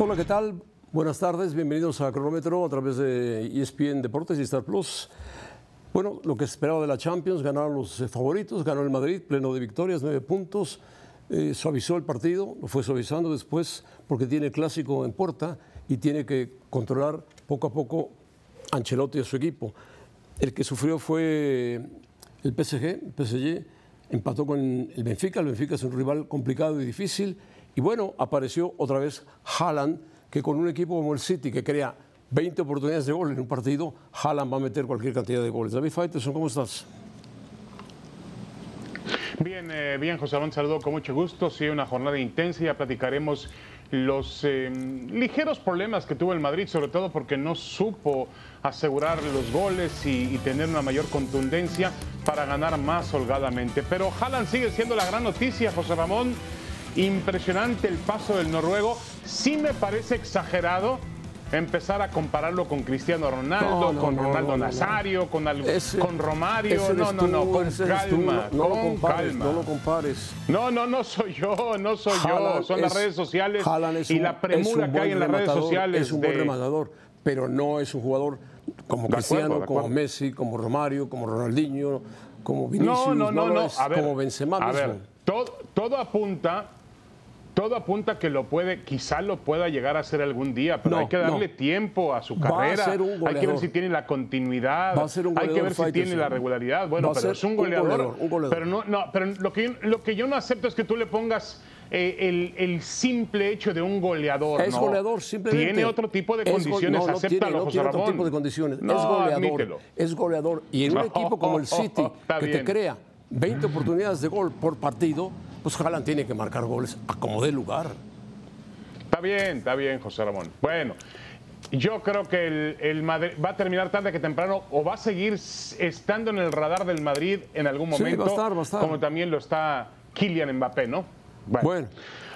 Hola, ¿qué tal? Buenas tardes, bienvenidos a Cronómetro a través de ESPN Deportes y Star Plus. Bueno, lo que esperaba de la Champions, ganaron los eh, favoritos, ganó el Madrid, pleno de victorias, nueve puntos, eh, suavizó el partido, lo fue suavizando después porque tiene clásico en puerta y tiene que controlar poco a poco Ancelotti y a su equipo. El que sufrió fue el PSG, el PSG empató con el Benfica, el Benfica es un rival complicado y difícil, y bueno, apareció otra vez Haaland, que con un equipo como el City, que crea 20 oportunidades de gol en un partido, Haaland va a meter cualquier cantidad de goles. David Faitelson, ¿cómo estás? Bien, eh, bien, José Ramón, saludo con mucho gusto. Sí, una jornada intensa, ya platicaremos los eh, ligeros problemas que tuvo el Madrid, sobre todo porque no supo asegurar los goles y, y, tener una mayor contundencia para ganar más holgadamente. Pero Haaland sigue siendo la gran noticia, José Ramón. Impresionante el paso del noruego. Sí me parece exagerado empezar a compararlo con Cristiano Ronaldo, No, no, con no, Ronaldo. Nazario, con, al- Ese- con Romario. No, no, no, con tú, calma, no, lo con compares, calma. no lo compares. No, no, no soy yo, no soy yo. Son las es- redes sociales y la premura que hay en las redes sociales. Es un buen de- rematador, pero no es un jugador como Cristiano, acuerdo, como. Messi, como Romario, como Ronaldinho, como Vinicius. No, no, no, no. es A ver, como Benzema a ver, todo, todo apunta. Todo apunta que lo puede, quizá lo pueda llegar a hacer algún día, pero No, hay que darle no. tiempo a su Va a carrera. ser un hay que ver si tiene la continuidad. Va a ser un hay que ver si tiene la regularidad. Bueno, a pero es un un goleador. un goleador. Pero no, no, pero lo que yo, lo que yo no acepto es que tú le pongas eh, el, el simple hecho de un goleador. Es no. goleador, simplemente. Tiene otro tipo de condiciones. no, no Acéptalo, tiene, no José tiene otro tipo de condiciones. No, es goleador. admítelo. Es goleador. Y en un equipo como el City, que te crea 20 oportunidades de gol por partido, pues Haaland tiene que marcar goles a como dé lugar. Está bien, está bien, José Ramón. Bueno, yo creo que el, el Madrid va a terminar tarde que temprano o va a seguir estando en el radar del Madrid en algún Sí, momento. va a estar, va a estar. Como también lo está Kylian Mbappé, ¿no? Bueno.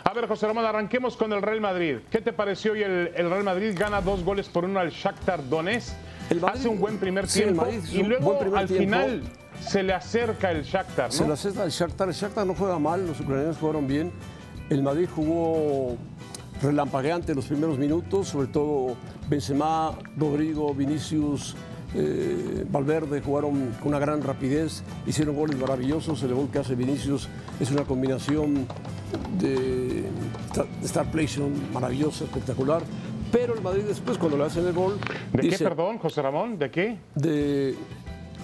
A ver, José Ramón, arranquemos con el Real Madrid. ¿Qué te pareció hoy el, el Real Madrid? Gana dos goles por uno al Shakhtar Donetsk. El Madrid- hace un buen primer sí, el tiempo Madrid y luego al tiempo. final se le acerca el Shakhtar, ¿no? Se la cesta el Shakhtar. El Shakhtar no juega mal, los ucranianos jugaron bien. El Madrid jugó relampagueante los primeros minutos, sobre todo Benzema, Rodrigo, Vinicius, eh, Valverde jugaron con una gran rapidez, hicieron goles maravillosos. El gol que hace Vinicius es una combinación de, star plation maravillosa, espectacular. Pero el Madrid después, cuando le hacen el gol, ¿De qué, perdón, José Ramón? ¿De qué? de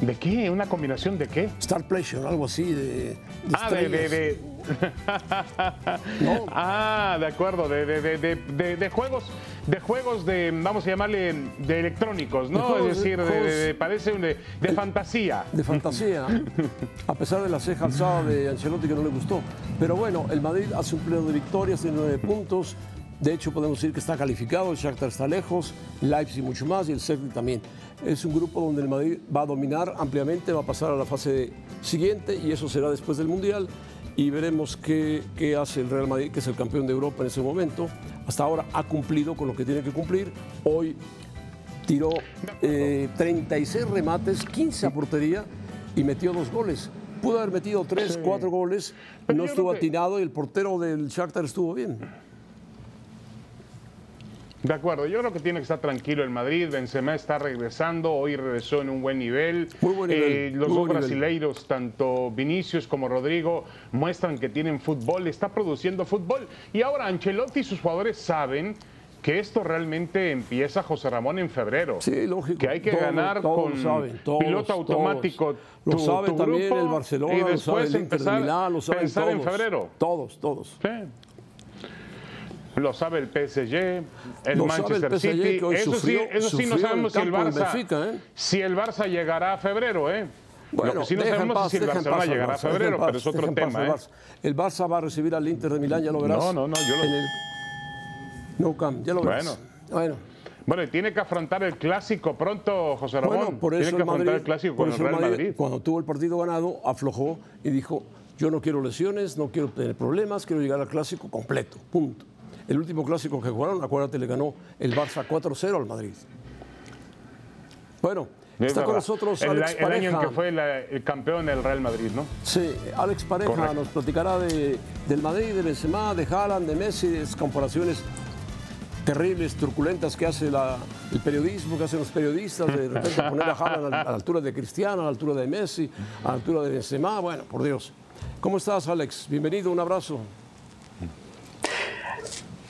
¿De qué? ¿Una combinación de qué? star plation, algo así, de, de Ah, de, de, de- No. Ah, de acuerdo, de, de- de- de- de- de juegos, de juegos de, vamos a llamarle, de electrónicos, ¿no? De juegos, es decir, de, de- de- parece un de, de fantasía. de fantasía, a pesar de la ceja alzada de Ancelotti que no le gustó. Pero bueno, el Madrid hace un pleno de victorias, tiene nueve puntos. De hecho, podemos decir que está calificado, el Shakhtar está lejos, Leipzig mucho más y el Celtic también. Es un grupo donde el Madrid va a dominar ampliamente, va a pasar a la fase siguiente y eso será después del Mundial. Y veremos qué, qué hace el Real Madrid, que es el campeón de Europa en ese momento. Hasta ahora ha cumplido con lo que tiene que cumplir. Hoy tiró eh, 36 remates, 15 a portería y metió dos goles. Pudo haber metido tres, cuatro goles, Pero no estuvo atinado y el portero del Shakhtar estuvo bien. De acuerdo, yo creo que tiene que estar tranquilo el Madrid. Benzema está regresando, hoy regresó en un buen nivel. Muy buen nivel, Eh, los muy dos buen nivel. brasileiros, tanto Vinicius como Rodrigo, muestran que tienen fútbol, está produciendo fútbol. Y ahora Ancelotti y sus jugadores saben que esto realmente empieza, José Ramón, en febrero. Sí, lógico. Que hay que Todos- ganar todos con saben, todos, piloto todos. automático. Lo sabe tu también grupo, el Barcelona, y lo sabe después el Inter empezar Milán, lo saben pensar en todos. febrero. Todos, todos. Sí. Lo sabe el PSG, el Lo el Manchester PSG, City. que eso sufrió- sí, eso sí no sabemos el si el Barça, Benfica, ¿eh? si el Barça llegará a febrero, ¿eh? Bueno, Lo que sí no sabemos paz, es si el Barcelona paz llegará a febrero, paz, pero es otro tema, al ¿eh? Barça. El Barça va a recibir al Inter de Milán, ya lo verás. No, no, no, yo lo- En el No Camp, ya lo verás. Bueno. Bueno, y tiene que afrontar el clásico pronto, José Ramón. Bueno, por tiene eso que el afrontar el clásico con el el Real Madrid. cuando tuvo el partido ganado, aflojó y dijo, yo no quiero lesiones, no quiero tener problemas, quiero llegar al clásico completo, punto. El último clásico que jugaron, acuérdate, le ganó el Barça 4-0 al Madrid. Bueno, Es está con nosotros el, Alex el año en que fue la- el campeón del Real Madrid, ¿no? Sí, Alex Pareja Correcto. nos platicará de, del Madrid, de Benzema, de Haaland, de Messi, de esas comparaciones terribles, truculentas que hace el periodismo, que hacen los periodistas, de repente poner a Haaland a la altura de Cristiano, a la altura de Messi, a la altura de Benzema, bueno, por Dios. ¿Cómo estás, Alex? Bienvenido, un abrazo.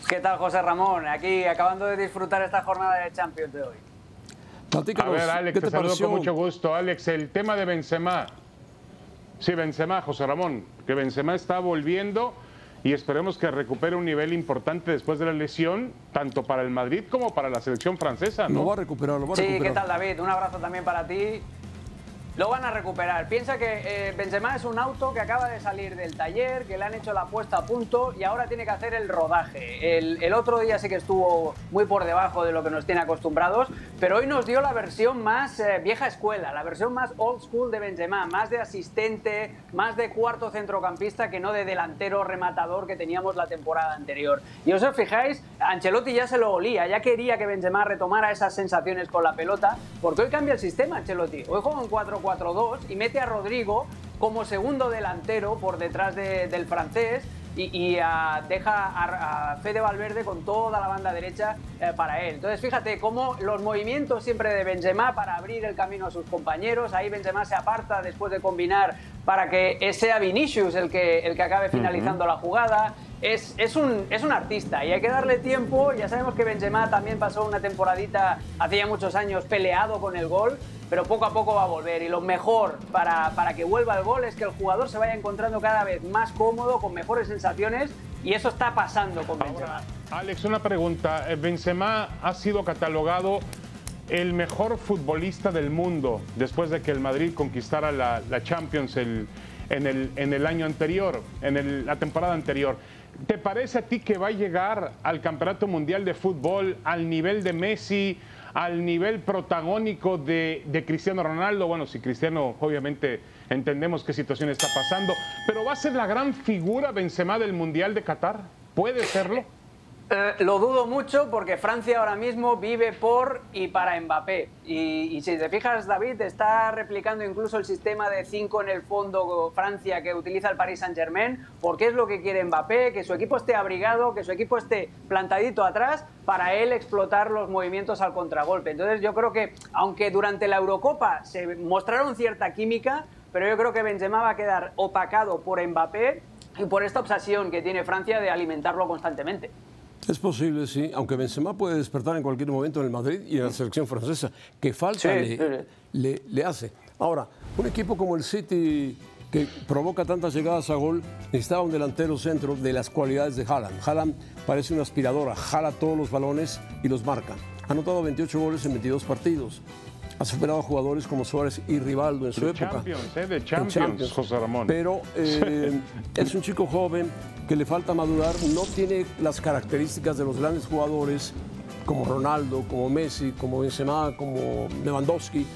¿Qué tal, José Ramón? Aquí acabando de disfrutar esta jornada de Champions de hoy. a ver, Alex, te, saludo con mucho gusto. Alex, el tema de Benzema. Sí, Benzema, José Ramón, que Benzema está volviendo y esperemos que recupere un nivel importante después de la lesión, tanto para el Madrid como para la selección francesa. ¿no? Lo va a recuperar, lo va a recuperar. Sí, ¿qué tal, David? Un abrazo también para ti lo van a recuperar. Piensa que eh, Benzema es un auto que acaba de salir del taller, que le han hecho la puesta a punto y ahora tiene que hacer el rodaje. El, otro día sí que estuvo muy por debajo de lo que nos tiene acostumbrados, pero hoy nos dio la versión más eh, vieja escuela, la versión más old school de Benzema, más de asistente, más de cuarto centrocampista que no de delantero rematador que teníamos la temporada anterior. Y os fijáis, Ancelotti ya se lo olía, ya quería que Benzema retomara esas sensaciones con la pelota, porque hoy cambia el sistema Ancelotti. Hoy juega un 4 4-2 y mete a Rodrigo como segundo delantero por detrás del francés y, deja a, Fede Valverde con toda la banda derecha eh, para él. Entonces fíjate cómo los movimientos siempre de Benzema para abrir el camino a sus compañeros, ahí Benzema se aparta después de combinar para que sea Vinicius el que, el que acabe finalizando la jugada. Es, es, un, es un artista y hay que darle tiempo. Ya sabemos que Benzema también pasó una temporadita hace ya muchos años peleado con el gol, pero poco a poco va a volver. Y lo mejor para, para que vuelva el gol es que el jugador se vaya encontrando cada vez más cómodo, con mejores sensaciones, y eso está pasando con Benzema. Alex, una pregunta. Eh, Benzema ha sido catalogado el mejor futbolista del mundo después de que el Madrid conquistara la, Champions en, el, en, el, año anterior, en la temporada anterior. ¿Te parece a ti que va a llegar al Campeonato Mundial de Fútbol al nivel de Messi, al nivel protagónico de, Cristiano Ronaldo. Bueno, si Cristiano obviamente entendemos qué situación está pasando, pero va a ser la gran figura Benzema del Mundial de Qatar. ¿Puede serlo? Eh, lo dudo mucho porque Francia ahora mismo vive por y para Mbappé. Y, si te fijas, David, está replicando incluso el sistema de 5 en el fondo Francia que utiliza el Paris Saint-Germain, porque es lo que quiere Mbappé, que su equipo esté abrigado, que su equipo esté plantadito atrás para él explotar los movimientos al contragolpe. Entonces yo creo que, aunque durante la Eurocopa se mostraron cierta química, pero yo creo que Benzema va a quedar opacado por Mbappé y por esta obsesión que tiene Francia de alimentarlo constantemente. Es posible, sí, aunque Benzema puede despertar en cualquier momento en el Madrid y en la selección francesa, que falta le, le, hace. Ahora, un equipo como el City que provoca tantas llegadas a gol, necesitaba un delantero centro de las cualidades de Haaland. Haaland parece una aspiradora, jala todos los balones y los marca. Ha anotado 28 goles en 22 partidos. Ha superado a jugadores como Suárez y Rivaldo en su época. Champions, ¿eh? de Champions, José Ramón. Pero eh, es un chico joven que le falta madurar, no tiene las características de los grandes jugadores como Ronaldo, como Messi, como Benzema, como Lewandowski,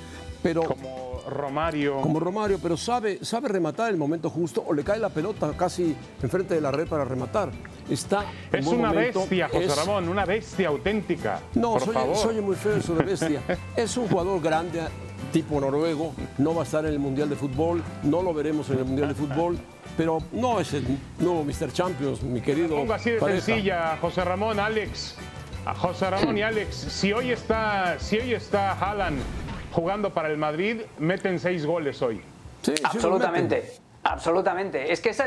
pero como Romario. Como Romario, pero sabe, sabe rematar el momento justo o le cae la pelota casi enfrente de la red para rematar. Está es una bestia, José Ramón, una bestia auténtica. No, por soy, favor. soy muy feo eso de bestia. es un jugador grande, tipo noruego, no va a estar en el Mundial de Fútbol, no lo veremos en el Mundial de Fútbol, pero no es el nuevo Mr. Champions, mi querido. Pongo así de sencilla, José Ramón, Alex. A José Ramón y Alex, si hoy está, si hoy está Haaland jugando para el Madrid, meten seis goles hoy. Sí, absolutamente, absolutamente. Es que esa,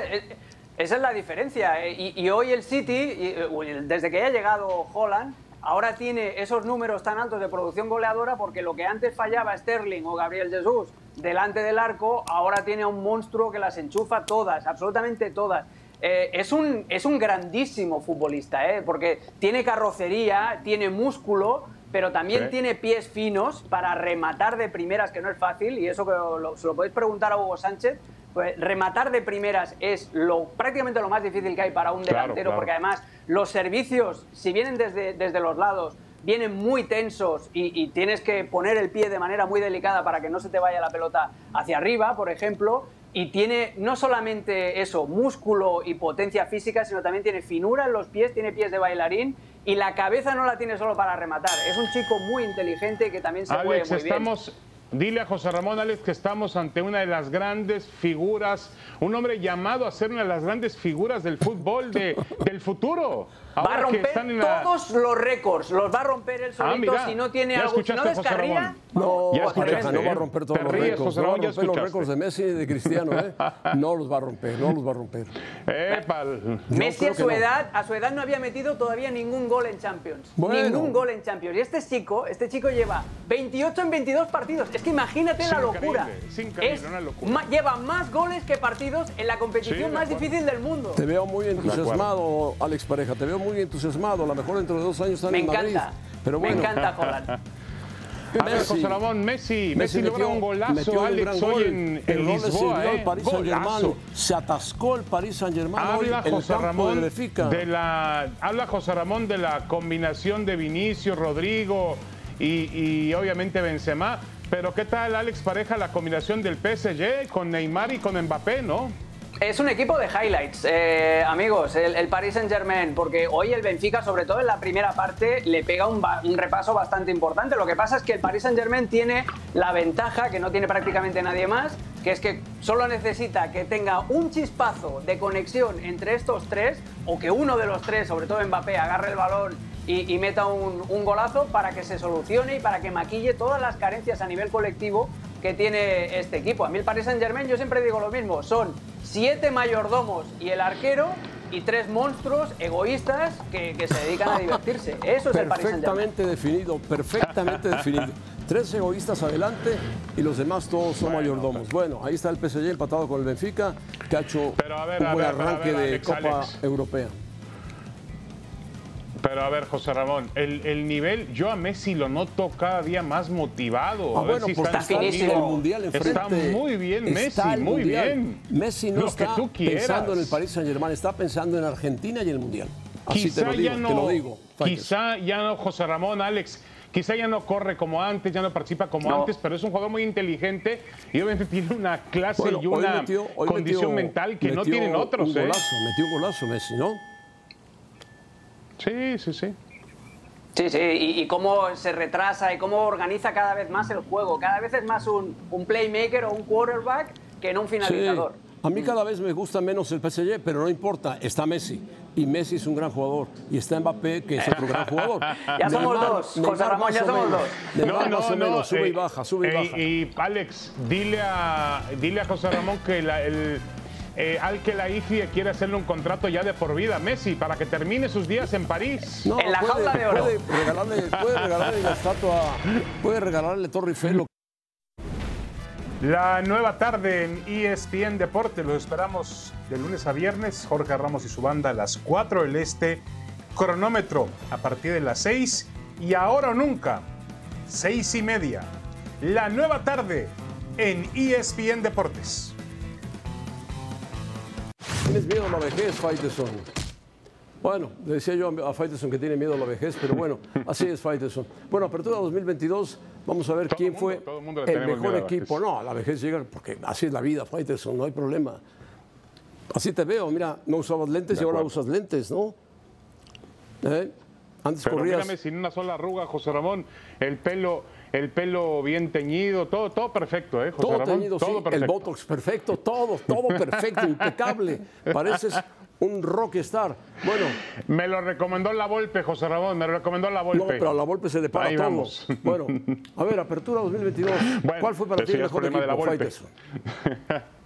es la diferencia. Y, y hoy el City, desde que ha llegado Holland, ahora tiene esos números tan altos de producción goleadora porque lo que antes fallaba Sterling o Gabriel Jesús delante del arco, ahora tiene a un monstruo que las enchufa todas, absolutamente todas. Eh, es, un, es un grandísimo futbolista, ¿eh? porque tiene carrocería, tiene músculo, pero también tiene pies finos para rematar de primeras, que no es fácil, y eso que se lo podéis preguntar a Hugo Sánchez, pues rematar de primeras es lo, prácticamente lo más difícil que hay para un delantero, porque además los servicios, si vienen desde, desde los lados, vienen muy tensos y, tienes que poner el pie de manera muy delicada para que no se te vaya la pelota hacia arriba, por ejemplo. Y tiene no solamente eso, músculo y potencia física, sino también tiene finura en los pies, tiene pies de bailarín y la cabeza no la tiene solo para rematar. Es un chico muy inteligente que también se mueve muy estamos, dile a José Ramón Alex que estamos ante una de las grandes figuras, un hombre llamado a ser una de las grandes figuras del fútbol de, del futuro. Va a Ahora que romper están en la- todos los récords, los va a romper él Ah, solito mira, si no tiene algo, si no descarría. No, Ya escuchaste, no va a ¿eh? romper todos los récords. No va a romper los récords de Messi y de Cristiano, ¿eh? No los va a romper, no los va a romper. Epa, Messi a su no. edad, a su edad no había metido todavía ningún gol en Champions. Bueno. Ningún gol en Champions. Y este chico, este chico lleva 28 en 22 partidos. Es que imagínate Es la increíble, locura. es una locura. ma- lleva más goles que partidos en la competición Sí, más difícil del mundo. Te veo muy entusiasmado, Alex Pareja, te veo muy entusiasmado. A lo mejor dentro de dos años están Me en Madrid. encanta. Pero Me bueno, encanta Holland. A ver, José Ramón, Messi, Messi, logra un golazo, metió un Alex, gran hoy gol, en, en no le Lisboa, ¿eh? al Paris Saint Germain. Golazo. Se atascó el Paris Saint Germain Habla el José Ramón de la habla José Ramón de la combinación de Vinicio, Rodrigo y, y obviamente Benzema. Pero ¿qué tal Alex Pareja la combinación del PSG con Neymar y con Mbappé, no? Es un equipo de highlights, eh, amigos, el, Paris Saint Germain, porque hoy el Benfica, sobre todo en la primera parte, le pega un, un repaso bastante importante. Lo que pasa es que el Paris Saint Germain tiene la ventaja que no tiene prácticamente nadie más, que es que solo necesita que tenga un chispazo de conexión entre estos tres, o que uno de los tres, sobre todo Mbappé, agarre el balón y, y meta un, un golazo para que se solucione y para que maquille todas las carencias a nivel colectivo que tiene este equipo. A mí el Paris Saint Germain, yo siempre digo lo mismo, son siete mayordomos y el arquero y tres monstruos egoístas que, que se dedican a divertirse. Eso es el Paris Saint Germain. Perfectamente definido, perfectamente definido. Tres egoístas adelante y los demás todos son mayordomos. Bueno, ahí está el PSG empatado con el Benfica, que ha hecho ver, un buen ver, arranque ver, de Alex, Copa Alex. Europea. Pero a ver, José Ramón, el, el nivel, yo a Messi lo noto cada día más motivado. Ah, a ver bueno, si está en el Mundial enfrente. Está muy bien Está Messi, muy Mundial. bien. Messi no Lo está pensando en el Paris Saint Germain, está pensando en Argentina y el Mundial. Así te lo digo, ya no, te lo digo. Faitelson. quizá ya no José Ramón, Alex, quizá ya no corre como antes, ya no participa como No. antes, pero es un jugador muy inteligente y obviamente tiene una clase Bueno, y una metió- condición metió- mental que no tienen otros. Un ¿eh? metió un golazo Messi, ¿no? Sí, sí, sí. Sí, sí, y, y cómo se retrasa y cómo organiza cada vez más el juego. Cada vez es más un, un playmaker o un quarterback que no un finalizador. Sí. A mí cada vez me gusta menos el PSG, pero no importa, está Messi. Y Messi es un gran jugador. Y está Mbappé, que es otro gran jugador. Ya somos dos, José Ramón, ya somos menos. dos. Neymar más o menos, sube y eh, baja, sube y eh, baja. Y Alex, dile a, dile a José Ramón que la- el, eh, al que la IFI quiere hacerle un contrato ya de por vida a Messi para que termine sus días en París. No, en la jaula de oro. Puede regalarle, puede regalarle la estatua, puede regalarle Torre Eiffel. La nueva tarde en ESPN Deportes. Los esperamos de lunes a viernes. Jorge Ramos y su banda a las 4 del Este. Cronómetro a partir de las 6. Y ahora o nunca, 6 y media. La nueva tarde en ESPN Deportes. ¿Tienes miedo a la vejez, Faitelson? Bueno, le decía yo a Faitelson que tiene miedo a la vejez, pero bueno, así es Faitelson. Bueno, apertura 2022, vamos a ver Todo quién mundo, fue todo mundo le el mejor a equipo. No, la vejez llega porque así es la vida, Faitelson, no hay problema. Así te veo, mira, no usabas lentes y ahora usas lentes, ¿no? ¿Eh? Antes Pero corrías. sin una sola arruga, José Ramón. El pelo, el pelo bien teñido, todo, todo perfecto, ¿eh, José Todo Ramón? teñido, todo sí, el perfecto. Botox perfecto, todo, todo perfecto, impecable. Pareces un rockstar. Bueno, Me lo recomendó la Volpe, José Ramón, me lo recomendó la no, Volpe. pero a la Volpe se le para Ahí todo. vamos. Bueno, a ver, apertura 2022. Bueno, ¿Cuál fue para ti el mejor problema de la equipo, Volpe.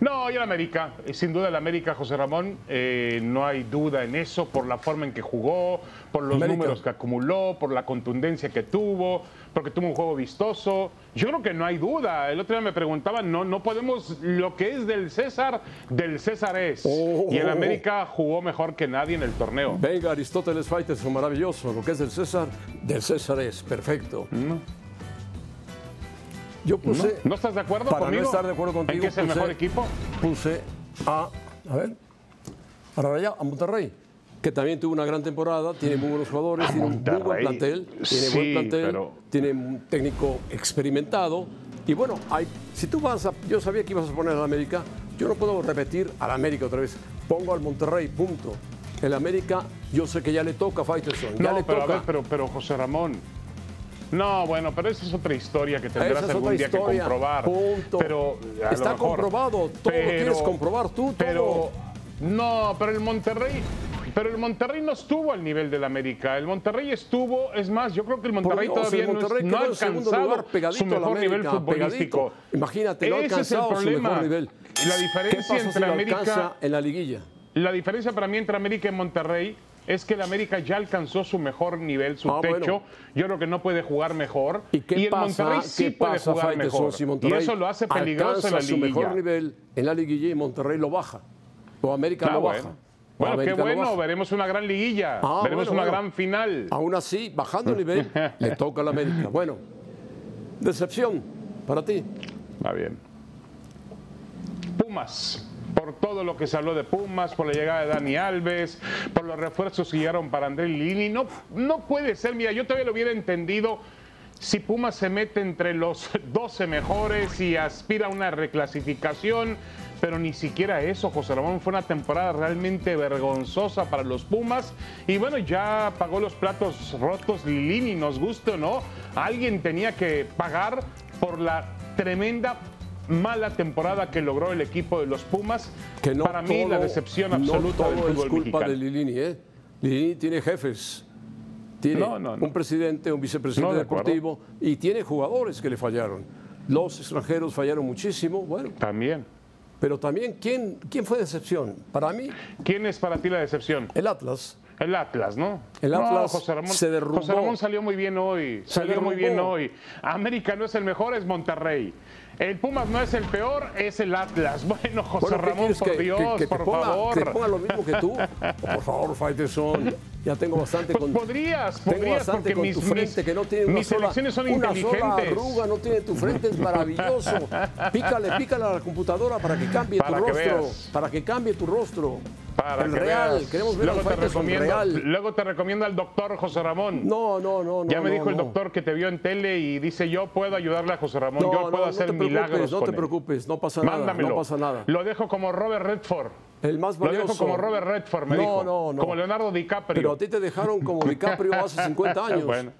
No, y el América, eh, sin duda el América, José Ramón, eh, no hay duda en eso, por la forma en que jugó, por los América. números que acumuló, por la contundencia que tuvo, porque tuvo un juego vistoso. Yo creo que no hay duda. El otro día me preguntaban, no, no podemos, lo que es del César, del César es. Oh. Y el América jugó mejor que nadie en el torneo. Venga, Aristóteles Faitelson, maravilloso. Lo que es del César, del César es perfecto. Yo puse, ¿No estás de acuerdo para conmigo? no estar de acuerdo ¿En contigo, que es el puse- mejor equipo? puse a, a ver, a Raya, a Monterrey, que también tuvo una gran temporada, tiene muy buenos jugadores, tiene un muy buen plantel, tiene Sí, buen plantel, pero- tiene un técnico experimentado. Y bueno, hay, si tú vas a, yo sabía que ibas a poner al América, yo no puedo repetir al América otra vez, pongo al Monterrey, punto. El América, yo sé que ya le toca a Faitelson, ya No, le pero a toca. ver, pero, pero José Ramón, No, bueno, pero esa es otra historia que tendrás es algún día historia. que comprobar. Punto. Pero Está mejor- comprobado. Todo lo quieres comprobar tú, todo. Pero no, pero el Monterrey. Pero el Monterrey no estuvo al nivel del América. El Monterrey estuvo, es más, yo creo que el Monterrey Dios, todavía el no es- Monterrey no, ha alcanzado su mejor nivel América, futbolístico. pegadito. Imagínate, no ha Ese es el alcanzado su problema. mejor nivel. La ¿Qué diferencia pasa entre América en la liguilla? la diferencia para mí entre América y Monterrey es que el América ya alcanzó su mejor nivel, su Ah, techo. bueno. Yo creo que no puede jugar mejor. ¿Y qué el pasa, Monterrey sí qué puede pasa, jugar mejor. y eso lo hace peligroso en la su liguilla. mejor nivel en la liguilla y Monterrey lo baja. O América lo baja. Bueno, qué América lo bueno, veremos una gran liguilla, Ah, veremos bueno, una bueno. gran final. Aún así, bajando el nivel, le toca a la América. Bueno, decepción para ti. Va bien. Pumas. Por todo lo que se habló de Pumas, por la llegada de Dani Alves, por los refuerzos que llegaron para André Lini. No, no puede ser, mira, yo todavía lo hubiera entendido si Pumas se mete entre los 12 mejores y aspira a una reclasificación, pero ni siquiera eso, José Ramón, fue una temporada realmente vergonzosa para los Pumas. Y bueno, ya pagó los platos rotos Lini, nos guste o no, alguien tenía que pagar por la tremenda mala temporada que logró el equipo de los Pumas. Que no Para mí, la decepción no absoluta todo del fútbol es culpa mexicano. de Lilini, ¿eh? Lilini tiene jefes. Tiene No, no, no. un presidente, un vicepresidente No, acuerdo. deportivo y tiene jugadores que le fallaron. Los extranjeros fallaron muchísimo, bueno, También. pero también, ¿quién, quién fue decepción? Para mí, ¿Quién es para ti la decepción? el Atlas. El Atlas, ¿no? El No, Atlas José Ramón, se derrumbó. José Ramón salió muy bien hoy. Salió muy bien hoy. América no es el mejor, es Monterrey. El Pumas no es el peor, es el Atlas. Bueno, José Bueno, ¿qué Ramón, por que, Dios, que te por ponga, favor. que ponga lo mismo que tú? Por favor, Faitelson. Ya tengo bastante con. podrías, Tengo podrías, bastante porque con mis, tu frente mis- que no tiene una mis sola, elecciones son una sola inteligentes. arruga, no tiene tu frente, es maravilloso. Pícale, pícale a la computadora para que cambie Para tu rostro, veas. para que cambie tu rostro. Para el que real, veas. queremos ver luego te recomiendo, real. Luego te recomiendo al doctor José Ramón. No, no, no, no. ya me no, dijo el doctor que te vio en tele y dice yo puedo ayudarle a José Ramón, No, yo puedo hacer milagros no te preocupes, no pasa nada, Mándamelo. no pasa nada. Lo dejo como Robert Redford. El más Lo valioso. dejo como Robert Redford, me no, dijo. No, no, Como Leonardo DiCaprio. Pero a ti te dejaron como DiCaprio hace 50 años. Bueno.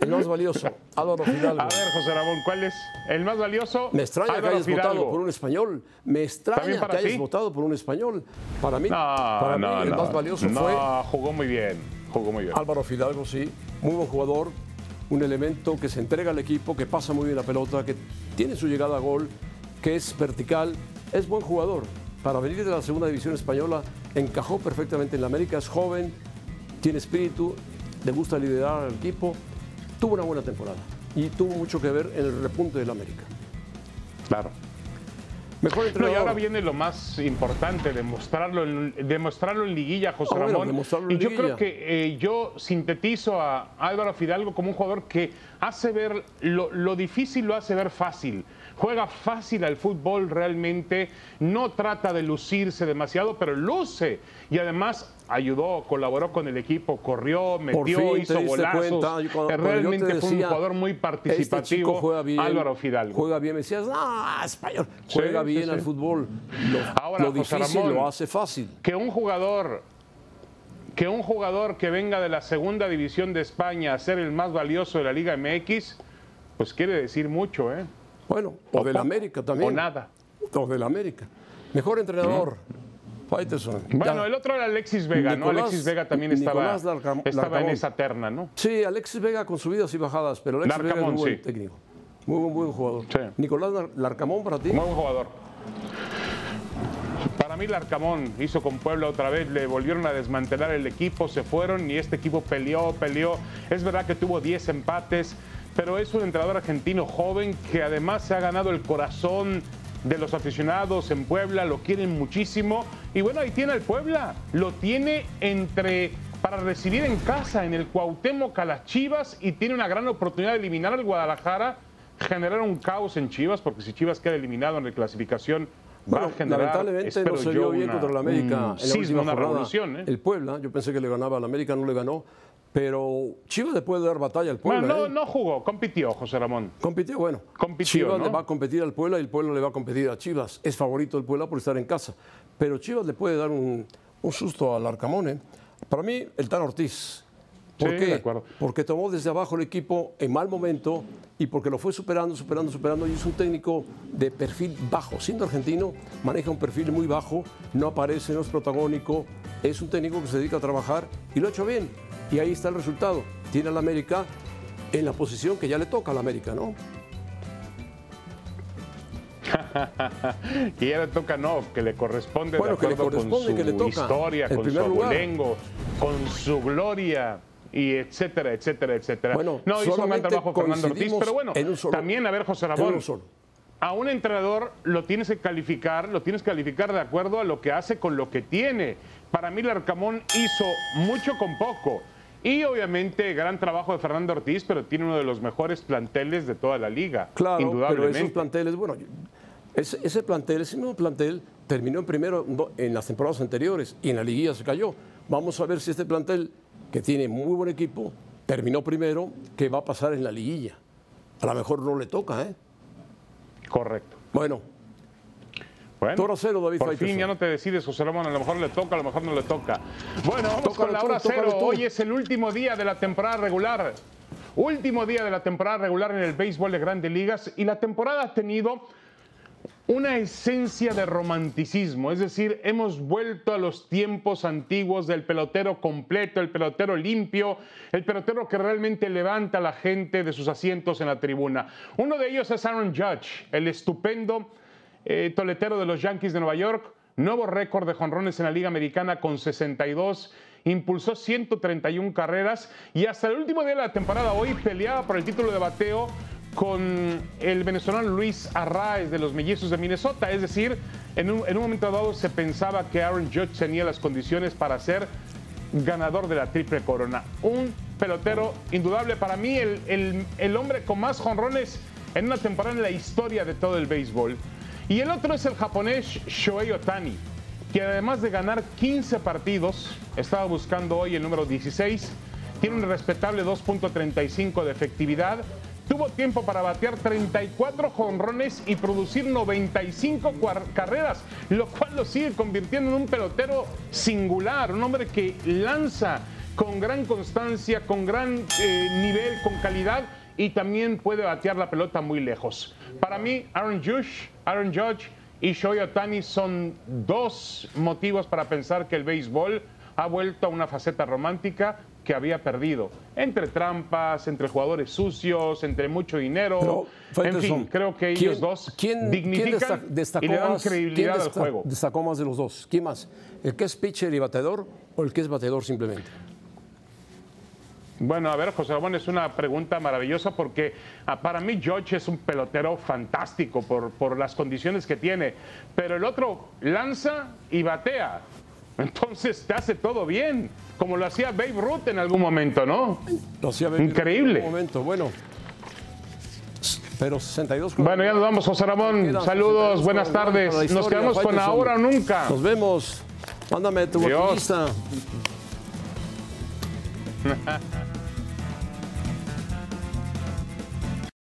El más valioso, Álvaro Fidalgo. A ver, José Ramón, ¿cuál es el más valioso? Me extraña Álvaro que hayas Fidalgo. votado por un español. Me ¿También extraña que hayas votado por un español. Para mí, No, para no, mí el no. más valioso fue jugó muy bien. Jugó muy bien. Álvaro Fidalgo, sí. Muy buen jugador. Un elemento que se entrega al equipo, que pasa muy bien la pelota, que tiene su llegada a gol, que es vertical. Es buen jugador. Para venir de la segunda división española, encajó perfectamente en la América. Es joven, tiene espíritu, le gusta liderar al equipo. Tuvo una buena temporada y tuvo mucho que ver en el repunte del América. Claro. Mejor No, y ahora viene lo más importante, demostrarlo en, demostrarlo en liguilla, José Ah, Ramón. y yo liguilla. creo que eh, yo sintetizo a Álvaro Fidalgo como un jugador que hace ver lo, lo difícil, lo hace ver fácil. Juega fácil al fútbol realmente, no trata de lucirse demasiado, pero luce. Y además ayudó, colaboró con el equipo, corrió, metió, hizo golazos. cuenta, cuando- Eh, realmente fue un jugador muy Este participativo, chico juega bien, Álvaro Fidalgo. Juega bien, me decías, no, español. Juega sí, bien sí. al fútbol. Lo, Ahora, lo difícil Ramón, lo hace fácil. que un jugador que un jugador que venga de la segunda división de España a ser el más valioso de la Liga MX, pues quiere decir mucho, ¿eh? Bueno, o, del América también. O nada. O del América. Mejor entrenador, Faitelson. Bueno, Ya. el otro era Alexis Vega, ¿no? Alexis Vega también estaba, Larcam- estaba en Larcamón. esa terna, ¿no? Sí, Alexis Vega con subidas y bajadas, pero Alexis Vega es Larcamón, muy buen sí. técnico. Muy buen, buen jugador. Sí. Nicolás Lar- Larcamón para ti. Muy buen jugador. Para mí, Larcamón hizo con Puebla otra vez, le volvieron a desmantelar el equipo, se fueron y este equipo peleó, peleó. Es verdad que tuvo 10 empates, pero es un entrenador argentino joven que además se ha ganado el corazón de los aficionados en Puebla, lo quieren muchísimo. Y bueno, ahí tiene al Puebla, lo tiene entre para recibir en casa en el Cuauhtémoc a las Chivas y tiene una gran oportunidad de eliminar al Guadalajara, generar un caos en Chivas, porque si Chivas queda eliminado en reclasificación, va Bueno, a generar, lamentablemente no se vio bien una- contra el América en la última una jornada. revolución. ¿eh? El Puebla, yo pensé que le ganaba al América, no le ganó. Pero Chivas le puede dar batalla al Puebla. Bueno, no, ¿eh? no jugó, compitió José Ramón. Compitió, bueno. Compitió, Chivas ¿no? le va a competir al Puebla y el Puebla le va a competir a Chivas. Es favorito el Puebla por estar en casa. Pero Chivas le puede dar un, un susto al Arcamón. ¿eh? Para mí, el Tan Ortiz. ¿Por Sí, qué? de acuerdo. Porque tomó desde abajo el equipo en mal momento y porque lo fue superando, superando, superando. Y es un técnico de perfil bajo. Siendo argentino, maneja un perfil muy bajo, no aparece, no es protagónico. Es un técnico que se dedica a trabajar y lo ha hecho bien. Y ahí está el resultado. Tiene al América en la posición que ya le toca al América, ¿no? que ya le toca, no, que le corresponde Bueno, de que le acuerdo con su que le toca. historia, El con su abolengo, con su gloria y etcétera, etcétera, etcétera. Bueno, no, hizo un gran trabajo Fernando Ortiz, pero bueno, solo- también a ver, José Ramón, a un entrenador lo tienes que calificar, lo tienes que calificar de acuerdo a lo que hace con lo que tiene. Para mí, Larcamón hizo mucho con poco. Y obviamente, gran trabajo de Fernando Ortiz, pero tiene uno de los mejores planteles de toda la liga. Claro, pero indudablemente. esos planteles, bueno, ese, ese plantel, ese mismo plantel terminó en primero en las temporadas anteriores y en la liguilla se cayó. Vamos a ver si este plantel, que tiene muy buen equipo, terminó primero, ¿qué va a pasar en la liguilla? A lo mejor no le toca, ¿eh? Correcto. Bueno, Bueno, Toro cero, David Por fin ya no te decides, José Ramón. A lo mejor le toca, a lo mejor no le toca. Bueno, vamos Tócalo con la hora tócalo cero. Hoy es el último día de la temporada regular. Último día de la temporada regular en el béisbol de grandes ligas. Y la temporada ha tenido una esencia de romanticismo, es decir, hemos vuelto a los tiempos antiguos del pelotero completo, el pelotero limpio, el pelotero que realmente levanta a la gente de sus asientos en la tribuna. Uno de ellos es Aaron Judge, el estupendo eh, toletero de los Yankees de Nueva York, nuevo récord de jonrones en la Liga Americana con 62 impulsó 131 carreras y hasta el último día de la temporada hoy peleaba por el título de bateo con el venezolano Luis Arraez de los Mellizos de Minnesota. Es decir, en un, en un momento dado se pensaba que Aaron Judge tenía las condiciones para ser ganador de la triple corona. Un pelotero indudable para mí, el hombre con más jonrones en una temporada en la historia de todo el béisbol. Y el otro es el japonés Shohei Otani, que además de ganar 15 partidos, estaba buscando hoy el número 16, tiene un respetable 2.35 de efectividad, tuvo tiempo para batear 34 jonrones y producir 95 cuar- carreras, lo cual lo sigue convirtiendo en un pelotero singular, un hombre que lanza con gran constancia, con gran eh, nivel, con calidad y también puede batear la pelota muy lejos. Para mí, Aaron Judge, Aaron Judge y Shohei Otani son dos motivos para pensar que el béisbol ha vuelto a una faceta romántica que había perdido. Entre trampas, entre jugadores sucios, entre mucho dinero. pero, en fin, creo que ¿quién- ellos dos quién- dignifican desta- destacó y le dan más- quién credibilidad al desta- juego. destacó más de los dos? ¿Quién más? ¿El que es pitcher y bateador o el que es bateador simplemente? Bueno, a ver, José Ramón, es una pregunta maravillosa porque ah, para mí George es un pelotero fantástico por, por las condiciones que tiene, pero el otro lanza y batea. Entonces te hace todo bien, como lo hacía Babe Ruth en algún momento, ¿no? Lo hacía Babe Ruth Increíble. en un momento, bueno. Pero 62 con- Bueno, ya nos vamos, José Ramón. Saludos, 62 buenas tardes. Nos quedamos con ahora o nunca. Nos vemos. Mándame tu Adiós. lista.